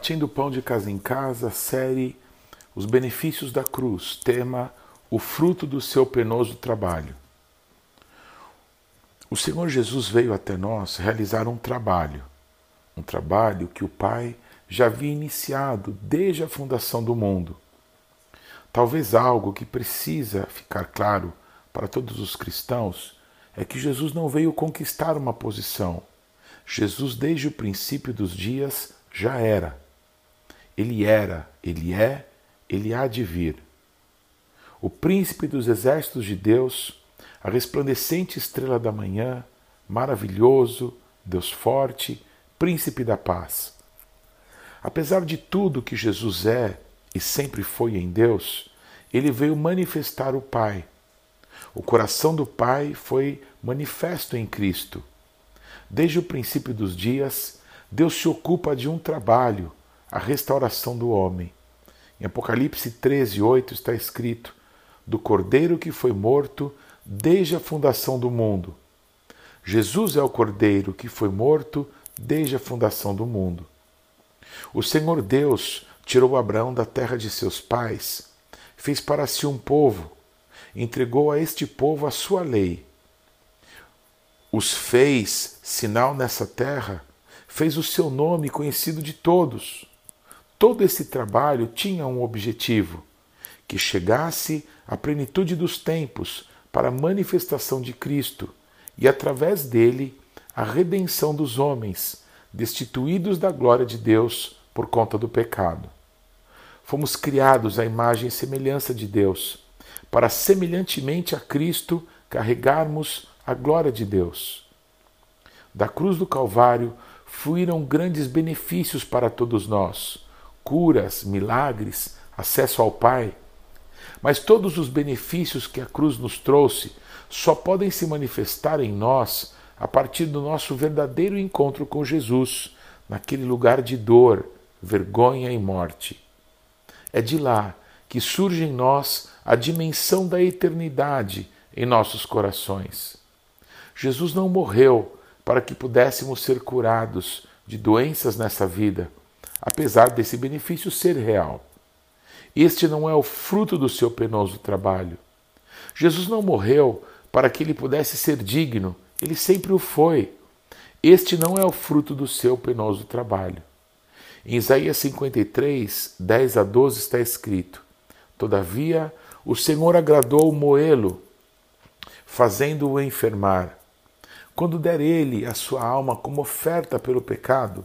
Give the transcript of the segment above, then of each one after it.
Partindo o pão de casa em casa, série Os benefícios da cruz, tema O fruto do seu penoso trabalho. O Senhor Jesus veio até nós realizar um trabalho, um trabalho que o Pai já havia iniciado desde a fundação do mundo. Talvez algo que precisa ficar claro para todos os cristãos é que Jesus não veio conquistar uma posição. Jesus, desde o princípio dos dias, já era. Ele era, ele é, ele há de vir. O príncipe dos exércitos de Deus, a resplandecente estrela da manhã, maravilhoso, Deus forte, príncipe da paz. Apesar de tudo que Jesus é e sempre foi em Deus, ele veio manifestar o Pai. O coração do Pai foi manifesto em Cristo. Desde o princípio dos dias, Deus se ocupa de um trabalho, a restauração do homem. Em Apocalipse 13, 8 está escrito: Do cordeiro que foi morto desde a fundação do mundo. Jesus é o cordeiro que foi morto desde a fundação do mundo. O Senhor Deus tirou Abraão da terra de seus pais, fez para si um povo, entregou a este povo a sua lei. Os fez sinal nessa terra fez o seu nome conhecido de todos. Todo esse trabalho tinha um objetivo: que chegasse à plenitude dos tempos para a manifestação de Cristo e, através dele, a redenção dos homens, destituídos da glória de Deus por conta do pecado. Fomos criados à imagem e semelhança de Deus, para semelhantemente a Cristo carregarmos a glória de Deus. Da cruz do Calvário fluíram grandes benefícios para todos nós: curas, milagres, acesso ao Pai. Mas todos os benefícios que a cruz nos trouxe só podem se manifestar em nós a partir do nosso verdadeiro encontro com Jesus, naquele lugar de dor, vergonha e morte. É de lá que surge em nós a dimensão da eternidade em nossos corações. Jesus não morreu para que pudéssemos ser curados de doenças nessa vida, apesar desse benefício ser real. Este não é o fruto do seu penoso trabalho. Jesus não morreu para que ele pudesse ser digno, ele sempre o foi. Este não é o fruto do seu penoso trabalho. Em Isaías 53, 10 a 12 está escrito: Todavia, o Senhor agradou Moelo, fazendo-o enfermar. Quando der ele a sua alma como oferta pelo pecado,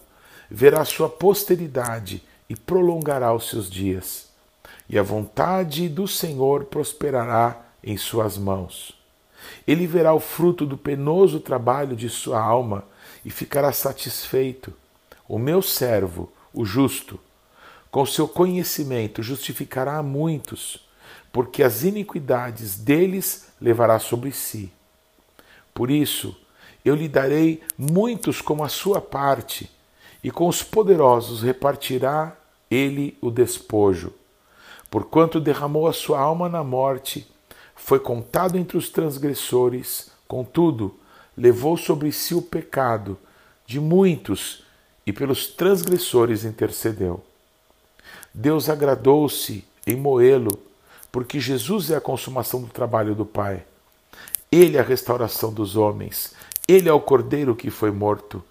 verá sua posteridade e prolongará os seus dias. E a vontade do Senhor prosperará em suas mãos. Ele verá o fruto do penoso trabalho de sua alma e ficará satisfeito. O meu servo, o justo, com seu conhecimento justificará a muitos, porque as iniquidades deles levará sobre si. Por isso, eu lhe darei muitos como a sua parte, e com os poderosos repartirá ele o despojo. Porquanto derramou a sua alma na morte, foi contado entre os transgressores, contudo, levou sobre si o pecado de muitos e pelos transgressores intercedeu. Deus agradou-se em moê-lo, porque Jesus é a consumação do trabalho do Pai. Ele é a restauração dos homens ele é o cordeiro que foi morto,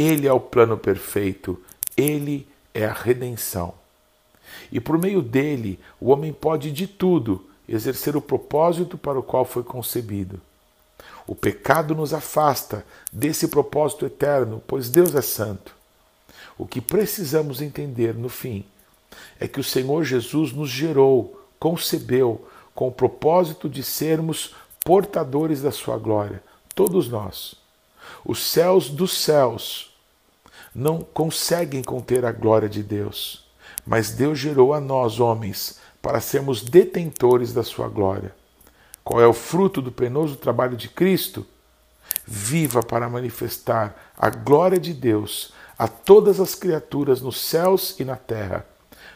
ele é o plano perfeito, ele é a redenção. E por meio dele, o homem pode de tudo exercer o propósito para o qual foi concebido. O pecado nos afasta desse propósito eterno, pois Deus é santo. O que precisamos entender no fim é que o Senhor Jesus nos gerou, concebeu, com o propósito de sermos portadores da sua glória, todos nós. Os céus dos céus não conseguem conter a glória de Deus, mas Deus gerou a nós, homens, para sermos detentores da sua glória. Qual é o fruto do penoso trabalho de Cristo? Viva para manifestar a glória de Deus a todas as criaturas nos céus e na terra.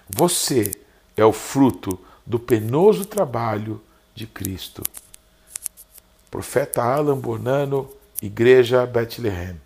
Você é o fruto do penoso trabalho de Cristo. Profeta Alan Bonano Igreja Bethlehem.